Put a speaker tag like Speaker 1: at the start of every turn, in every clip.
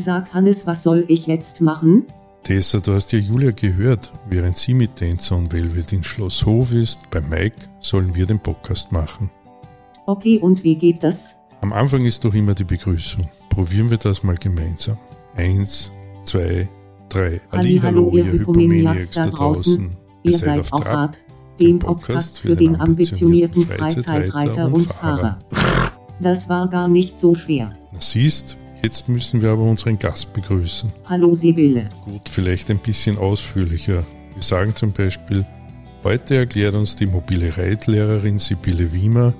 Speaker 1: Sag Hannes, was soll ich jetzt machen?
Speaker 2: Tessa, du hast ja Julia gehört. Während sie mit Tänzer und Velvet in Schloss Hof ist, bei Mike sollen wir den Podcast machen.
Speaker 1: Okay, und wie geht das?
Speaker 2: Am Anfang ist doch immer die Begrüßung. Probieren wir das mal gemeinsam. Eins, zwei, drei.
Speaker 1: Halli, hallo, ihr Hypomaniacs da draußen. Ihr seid auf Trab, dem Podcast für den ambitionierten Freizeitreiter und Fahrer. Das war gar nicht so schwer.
Speaker 2: Siehst, Jetzt müssen wir aber unseren Gast begrüßen.
Speaker 1: Hallo Sibylle.
Speaker 2: Gut, vielleicht ein bisschen ausführlicher. Wir sagen zum Beispiel, heute erklärt uns die mobile Reitlehrerin Sibylle Wiemer,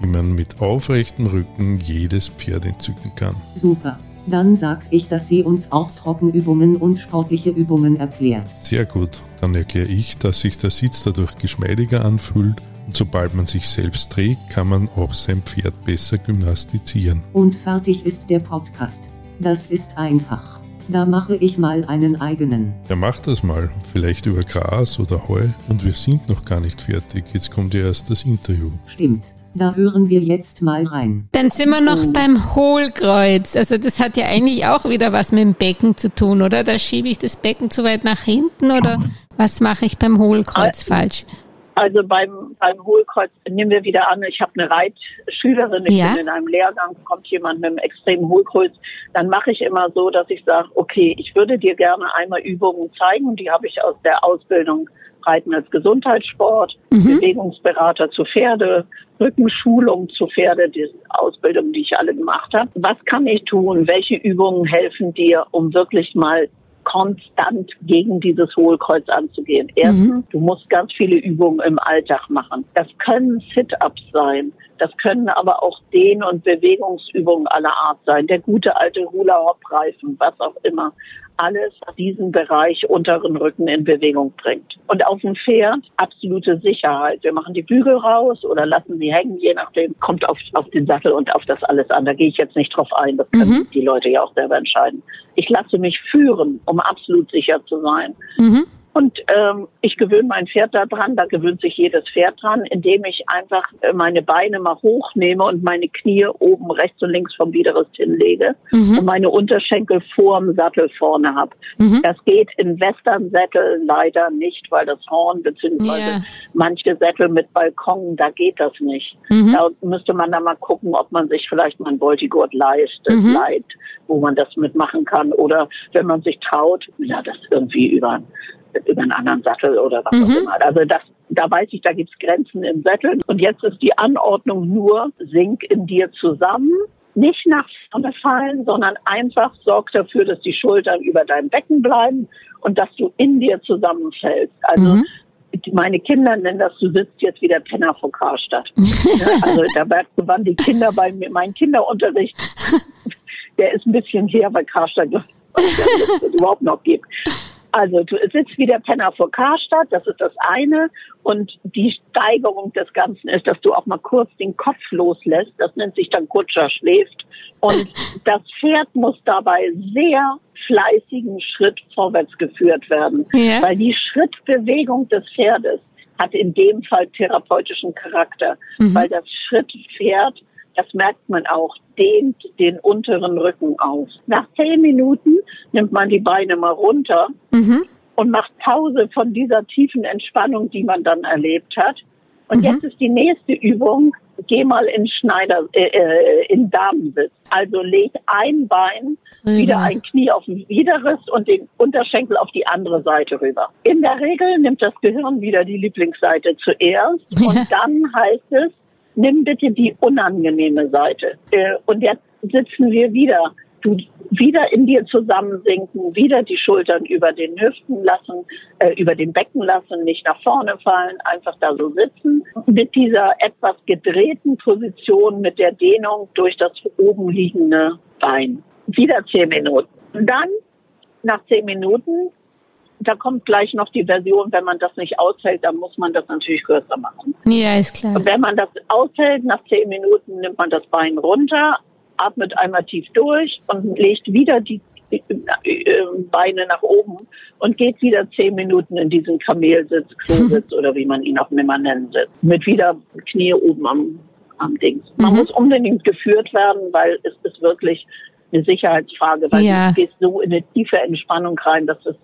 Speaker 2: wie man mit aufrechtem Rücken jedes Pferd entzücken kann.
Speaker 1: Super. Dann sag ich, dass sie uns auch Trockenübungen und sportliche Übungen erklärt.
Speaker 2: Sehr gut. Dann erkläre ich, dass sich der Sitz dadurch geschmeidiger anfühlt und sobald man sich selbst trägt, kann man auch sein Pferd besser gymnastizieren.
Speaker 1: Und fertig ist der Podcast. Das ist einfach. Da mache ich mal einen eigenen.
Speaker 2: Ja, mach das mal. Vielleicht über Gras oder Heu. Und wir sind noch gar nicht fertig. Jetzt kommt ja erst das Interview.
Speaker 1: Stimmt. Da hören wir jetzt mal rein.
Speaker 3: Dann sind wir noch oh. beim Hohlkreuz. Also das hat ja eigentlich auch wieder was mit dem Becken zu tun, oder? Da schiebe ich das Becken zu weit nach hinten oder was mache ich beim Hohlkreuz falsch?
Speaker 4: Also beim, beim Hohlkreuz nehmen wir wieder an, ich habe eine Reitschülerin, ich ja. bin in einem Lehrgang, kommt jemand mit einem extremen Hohlkreuz, dann mache ich immer so, dass ich sage, okay, ich würde dir gerne einmal Übungen zeigen, die habe ich aus der Ausbildung Reiten als Gesundheitssport, mhm. Bewegungsberater zu Pferde, Rückenschulung zu Pferde, die Ausbildung, die ich alle gemacht habe. Was kann ich tun? Welche Übungen helfen dir, um wirklich mal konstant gegen dieses Hohlkreuz anzugehen. Erstens, mhm. du musst ganz viele Übungen im Alltag machen. Das können Sit-ups sein. Das können aber auch Dehn- und Bewegungsübungen aller Art sein. Der gute alte Hula-Hop-Reifen, was auch immer alles diesen Bereich unteren Rücken in Bewegung bringt. Und auf dem Pferd absolute Sicherheit. Wir machen die Bügel raus oder lassen sie hängen, je nachdem, kommt auf, auf den Sattel und auf das alles an. Da gehe ich jetzt nicht drauf ein, das können mhm. die Leute ja auch selber entscheiden. Ich lasse mich führen, um absolut sicher zu sein. Mhm. Und ähm, ich gewöhne mein Pferd daran, da gewöhnt sich jedes Pferd dran, indem ich einfach äh, meine Beine mal hochnehme und meine Knie oben rechts und links vom Widerrist hinlege mhm. und meine Unterschenkel vorm Sattel vorne habe. Mhm. Das geht in Western-Sätteln leider nicht, weil das Horn beziehungsweise yeah. manche Sättel mit Balkon, da geht das nicht. Mhm. Da müsste man dann mal gucken, ob man sich vielleicht mal ein Voltigurt leistet, mhm. leiht, wo man das mitmachen kann. Oder wenn man sich traut, ja, das irgendwie über über einen anderen Sattel oder was mhm. auch immer. Also das, da weiß ich, da gibt's Grenzen im Sattel. Und jetzt ist die Anordnung nur, sink in dir zusammen, nicht nach vorne fallen, sondern einfach sorg dafür, dass die Schultern über deinem Becken bleiben und dass du in dir zusammenfällst. Also mhm. meine Kinder nennen das, du sitzt jetzt wieder Penner vor Karstadt. also da waren die Kinder bei mir, mein Kinderunterricht, der ist ein bisschen her bei Karstadt, es überhaupt noch gibt. Also du sitzt wie der Penner vor Karstadt, das ist das eine. Und die Steigerung des Ganzen ist, dass du auch mal kurz den Kopf loslässt. Das nennt sich dann Kutscher schläft. Und das Pferd muss dabei sehr fleißigen Schritt vorwärts geführt werden. Ja. Weil die Schrittbewegung des Pferdes hat in dem Fall therapeutischen Charakter. Mhm. Weil das Schrittpferd das merkt man auch, dehnt den unteren Rücken aus. Nach zehn Minuten nimmt man die Beine mal runter mhm. und macht Pause von dieser tiefen Entspannung, die man dann erlebt hat. Und mhm. jetzt ist die nächste Übung, geh mal in Schneider, äh, äh in Damensitz. Also leg ein Bein, mhm. wieder ein Knie auf den Widerriss und den Unterschenkel auf die andere Seite rüber. In der Regel nimmt das Gehirn wieder die Lieblingsseite zuerst und dann heißt es, nimm bitte die unangenehme Seite. Äh, und jetzt sitzen wir wieder. Du wieder in dir zusammensinken, wieder die Schultern über den Hüften lassen, äh, über den Becken lassen, nicht nach vorne fallen, einfach da so sitzen. Mit dieser etwas gedrehten Position, mit der Dehnung durch das oben liegende Bein. Wieder zehn Minuten. Dann, nach zehn Minuten, da kommt gleich noch die Version, wenn man das nicht aushält, dann muss man das natürlich kürzer machen.
Speaker 3: Ja, ist klar.
Speaker 4: Und wenn man das aushält, nach zehn Minuten nimmt man das Bein runter, atmet einmal tief durch und legt wieder die äh, Beine nach oben und geht wieder zehn Minuten in diesen Kamelsitz, Klositz oder wie man ihn auch immer nennen will. Mit wieder Knie oben am, am Ding. Man mhm. muss unbedingt geführt werden, weil es ist wirklich eine Sicherheitsfrage, weil ja. du gehst so in eine tiefe Entspannung rein, dass es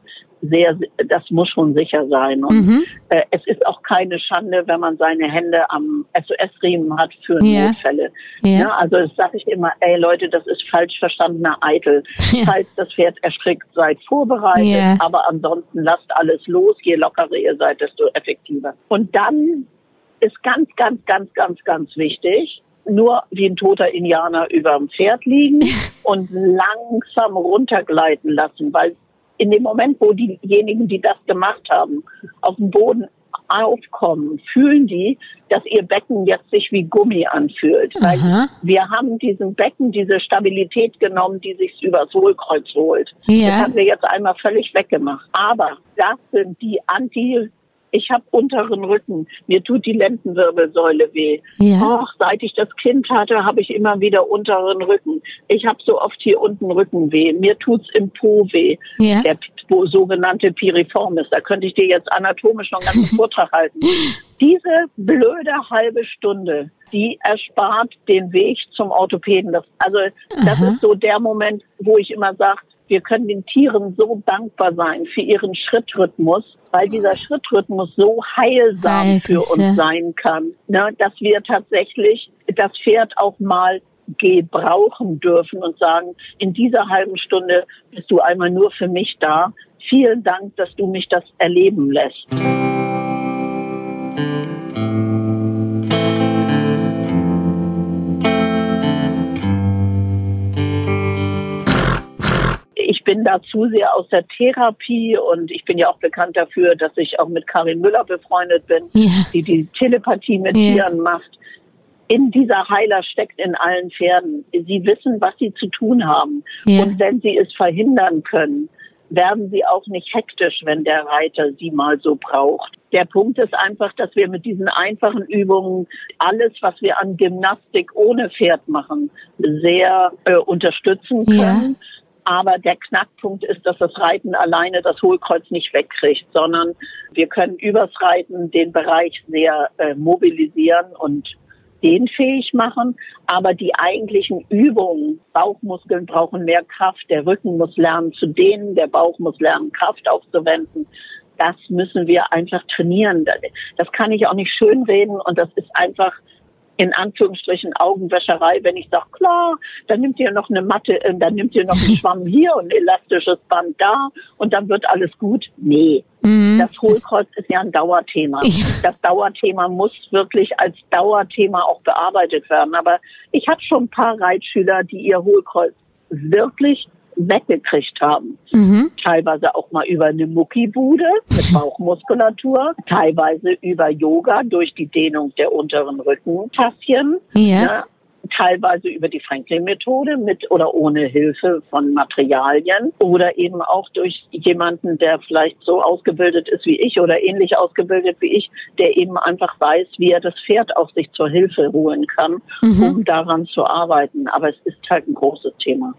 Speaker 4: sehr, das muss schon sicher sein. Und mhm. äh, es ist auch keine Schande, wenn man seine Hände am SOS-Riemen hat für ja. Notfälle. Ja. ja also das sage ich immer, ey Leute, das ist falsch verstandener Eitel. Ja. Falls das Pferd erschrickt, seid vorbereitet, aber ansonsten lasst alles los. Je lockerer ihr seid, desto effektiver. Und dann ist ganz, ganz, ganz, ganz, ganz wichtig, nur wie ein toter Indianer über dem Pferd liegen und langsam runtergleiten lassen, weil in dem Moment, wo diejenigen, die das gemacht haben, auf dem Boden aufkommen, fühlen die, dass ihr Becken jetzt sich wie Gummi anfühlt. Weil wir haben diesem Becken diese Stabilität genommen, die sich übers Hohlkreuz holt. Ja. Das haben wir jetzt einmal völlig weggemacht. Aber das sind die Anti ich habe unteren Rücken, mir tut die Lendenwirbelsäule weh. Ja. Och, seit ich das Kind hatte, habe ich immer wieder unteren Rücken. Ich habe so oft hier unten Rückenweh. Mir tut's im Po weh. Ja. Der sogenannte Piriformis. Da könnte ich dir jetzt anatomisch noch einen ganzen Vortrag halten. Diese blöde halbe Stunde, die erspart den Weg zum Orthopäden. Das, also das Aha. ist so der Moment, wo ich immer sage, wir können den Tieren so dankbar sein für ihren Schrittrhythmus, weil dieser Schrittrhythmus so heilsam Heilkisse. für uns sein kann, ne, dass wir tatsächlich das Pferd auch mal gebrauchen dürfen und sagen, in dieser halben Stunde bist du einmal nur für mich da. Vielen Dank, dass du mich das erleben lässt. Da zu sehr aus der Therapie und ich bin ja auch bekannt dafür, dass ich auch mit Karin Müller befreundet bin, ja. die die Telepathie mit ja. Tieren macht. In dieser Heiler steckt in allen Pferden. Sie wissen, was sie zu tun haben. Ja. Und wenn sie es verhindern können, werden sie auch nicht hektisch, wenn der Reiter sie mal so braucht. Der Punkt ist einfach, dass wir mit diesen einfachen Übungen alles, was wir an Gymnastik ohne Pferd machen, sehr äh, unterstützen können. Ja. Aber der Knackpunkt ist, dass das Reiten alleine das Hohlkreuz nicht wegkriegt, sondern wir können übers Reiten den Bereich sehr äh, mobilisieren und dehnfähig machen. Aber die eigentlichen Übungen, Bauchmuskeln brauchen mehr Kraft, der Rücken muss lernen zu dehnen, der Bauch muss lernen, Kraft aufzuwenden. Das müssen wir einfach trainieren. Das kann ich auch nicht schönreden und das ist einfach in Anführungsstrichen Augenwäscherei, wenn ich sage, klar, dann nimmt ihr noch eine Matte, äh, dann nimmt ihr noch einen Schwamm hier und ein elastisches Band da und dann wird alles gut. Nee. Mhm. Das Hohlkreuz ist ja ein Dauerthema. Das Dauerthema muss wirklich als Dauerthema auch bearbeitet werden. Aber ich habe schon ein paar Reitschüler, die ihr Hohlkreuz wirklich weggekriegt haben. Mhm. Teilweise auch mal über eine Muckibude mit Bauchmuskulatur, teilweise über Yoga durch die Dehnung der unteren Rückenfaszien. Ja. Ne? teilweise über die Franklin-Methode mit oder ohne Hilfe von Materialien oder eben auch durch jemanden, der vielleicht so ausgebildet ist wie ich oder ähnlich ausgebildet wie ich, der eben einfach weiß, wie er das Pferd auf sich zur Hilfe holen kann, mhm. um daran zu arbeiten. Aber es ist halt ein großes Thema.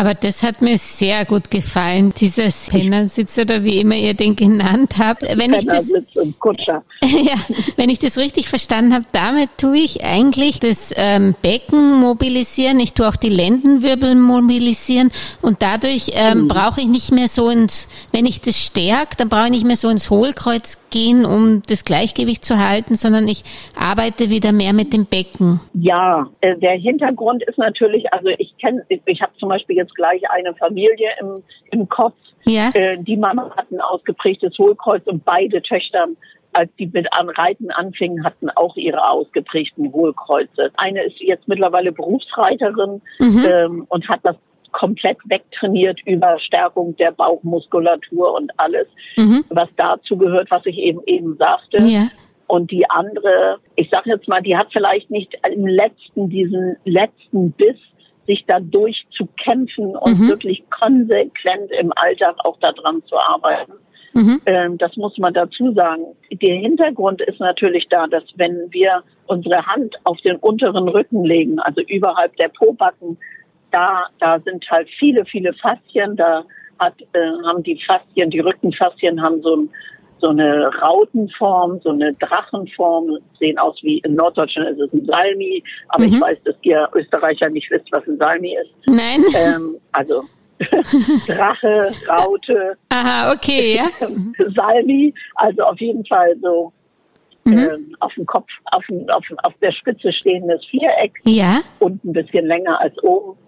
Speaker 3: Aber das hat mir sehr gut gefallen, dieser Pennersitz oder wie immer ihr den genannt habt. Wenn ich das, und Kutscher. ja, wenn ich das richtig verstanden habe, damit tue ich eigentlich das ähm, Becken mobilisieren, ich tue auch die Lendenwirbel mobilisieren und dadurch ähm, mhm. brauche ich nicht mehr so ins, wenn ich das stärke, dann brauche ich nicht mehr so ins Hohlkreuz gehen, um das Gleichgewicht zu halten, sondern ich arbeite wieder mehr mit dem Becken.
Speaker 4: Ja, äh, der Hintergrund ist natürlich, also ich kenne, ich habe zum Beispiel jetzt gleich eine Familie im, im Kopf. Ja. Äh, die Mama hat ein ausgeprägtes Hohlkreuz und beide Töchter als die mit an Reiten anfingen, hatten auch ihre ausgeprägten Hohlkreuze. Eine ist jetzt mittlerweile Berufsreiterin mhm. ähm, und hat das komplett wegtrainiert über Stärkung der Bauchmuskulatur und alles, mhm. was dazu gehört, was ich eben eben sagte. Ja. Und die andere, ich sage jetzt mal, die hat vielleicht nicht im letzten, diesen letzten Biss, sich da durchzukämpfen und mhm. wirklich konsequent im Alltag auch daran zu arbeiten. Mhm. Ähm, das muss man dazu sagen. Der Hintergrund ist natürlich da, dass wenn wir unsere Hand auf den unteren Rücken legen, also überhalb der Pobacken, da, da sind halt viele, viele Faszien, da hat, äh, haben die Faszien, die Rückenfaszien haben so ein so eine Rautenform, so eine Drachenform, sehen aus wie in Norddeutschland ist es ein Salmi, aber mhm. ich weiß, dass ihr Österreicher nicht wisst, was ein Salmi ist.
Speaker 3: Nein.
Speaker 4: Ähm, also Drache, Raute.
Speaker 3: Aha, okay, ja.
Speaker 4: Salmi, also auf jeden Fall so mhm. ähm, auf dem Kopf, auf, auf, auf der Spitze stehendes Viereck.
Speaker 3: Ja.
Speaker 4: Und ein bisschen länger als oben.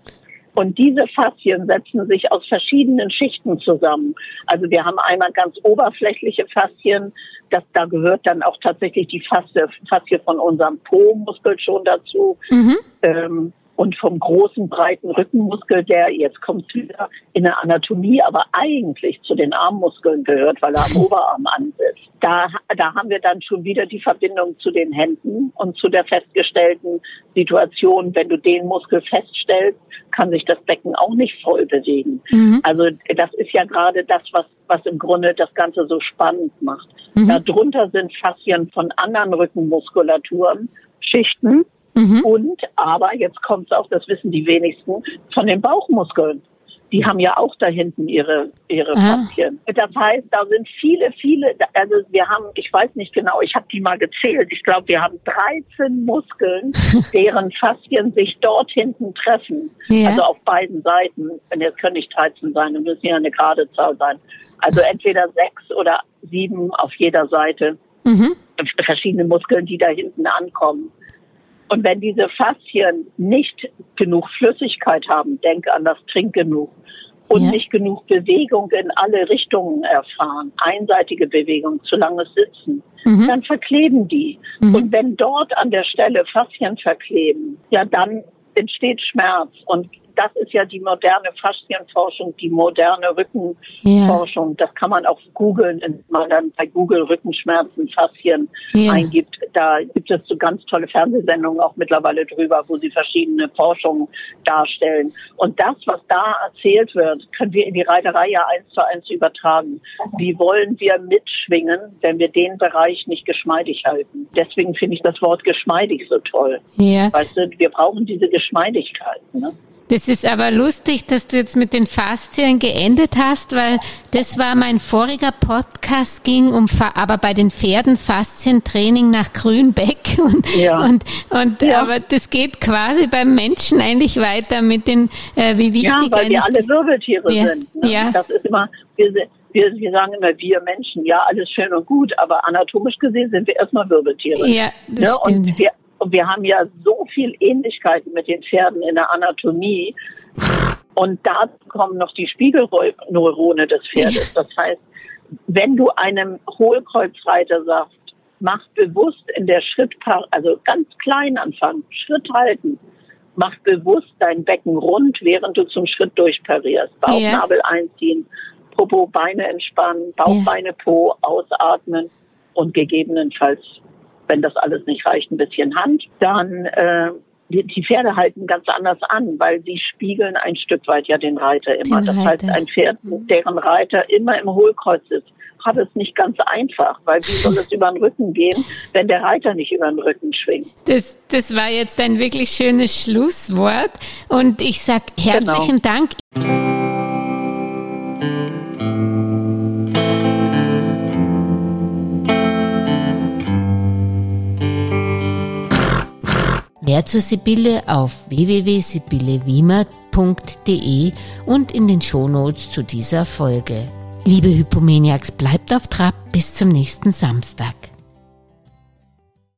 Speaker 4: Und diese Faszien setzen sich aus verschiedenen Schichten zusammen. Also wir haben einmal ganz oberflächliche Faszien, das, da gehört dann auch tatsächlich die Faszie, Faszie von unserem Po-Muskel schon dazu. Mhm. Ähm, und vom großen, breiten Rückenmuskel, der, jetzt kommt wieder, in der Anatomie, aber eigentlich zu den Armmuskeln gehört, weil er am Oberarm ansetzt. Da, da haben wir dann schon wieder die Verbindung zu den Händen und zu der festgestellten Situation, wenn du den Muskel feststellst, kann sich das Becken auch nicht voll bewegen. Mhm. Also das ist ja gerade das, was, was im Grunde das Ganze so spannend macht. Mhm. Darunter sind Faszien von anderen Rückenmuskulaturen, Schichten, Mhm. Und aber, jetzt kommt es auch, das wissen die wenigsten, von den Bauchmuskeln. Die haben ja auch da hinten ihre, ihre ah. Das heißt, da sind viele, viele, also wir haben, ich weiß nicht genau, ich habe die mal gezählt. Ich glaube, wir haben 13 Muskeln, deren Faszien sich dort hinten treffen. Ja. Also auf beiden Seiten. Und jetzt können nicht 13 sein, das müssen ja eine gerade Zahl sein. Also entweder sechs oder sieben auf jeder Seite. Mhm. Verschiedene Muskeln, die da hinten ankommen. Und wenn diese Faszien nicht genug Flüssigkeit haben, denk an das Trink genug, und ja. nicht genug Bewegung in alle Richtungen erfahren, einseitige Bewegung, zu langes Sitzen, mhm. dann verkleben die. Mhm. Und wenn dort an der Stelle Faszien verkleben, ja, dann entsteht Schmerz. Und das ist ja die moderne Faszienforschung, die moderne Rückenforschung. Ja. Das kann man auch googeln, wenn man dann bei Google Rückenschmerzen, Faszien ja. eingibt. Da gibt es so ganz tolle Fernsehsendungen auch mittlerweile drüber, wo sie verschiedene Forschungen darstellen. Und das, was da erzählt wird, können wir in die Reiterei ja eins zu eins übertragen. Wie wollen wir mitschwingen, wenn wir den Bereich nicht geschmeidig halten? Deswegen finde ich das Wort geschmeidig so toll. Ja. Weißt du, wir brauchen diese Geschmeidigkeit. Ne?
Speaker 3: Das ist aber lustig, dass du jetzt mit den Faszien geendet hast, weil das war mein voriger Podcast, ging um, aber bei den Pferden Faszientraining nach Grünbeck und, ja. und, und ja. aber das geht quasi beim Menschen eigentlich weiter mit den, äh, wie wichtig
Speaker 4: Ja, weil wir alle Wirbeltiere ja. sind. Ne? Ja. Das ist immer, wir, wir, wir sagen immer, wir Menschen, ja, alles schön und gut, aber anatomisch gesehen sind wir erstmal Wirbeltiere.
Speaker 3: Ja, das
Speaker 4: ne?
Speaker 3: stimmt.
Speaker 4: Und wir, und wir haben ja so viel Ähnlichkeiten mit den Pferden in der Anatomie. Und da kommen noch die Spiegelneurone des Pferdes. Das heißt, wenn du einem Hohlkreuzreiter sagst, mach bewusst in der Schrittpaar, also ganz klein anfangen, Schritt halten, mach bewusst dein Becken rund, während du zum Schritt durchparierst. Bauchnabel ja. einziehen, Popo, Beine entspannen, Bauchbeine, ja. Po, ausatmen und gegebenenfalls wenn das alles nicht reicht, ein bisschen Hand, dann äh, die, die Pferde halten ganz anders an, weil sie spiegeln ein Stück weit ja den Reiter immer. Den das Reiter. heißt, ein Pferd, deren Reiter immer im Hohlkreuz ist, hat es nicht ganz einfach, weil wie soll es über den Rücken gehen, wenn der Reiter nicht über den Rücken schwingt?
Speaker 3: Das, das war jetzt ein wirklich schönes Schlusswort und ich sag herzlichen genau. Dank. Mehr zu Sibylle auf www.sibyllewiemer.de und in den Shownotes zu dieser Folge. Liebe Hypomaniacs, bleibt auf Trab bis zum nächsten Samstag.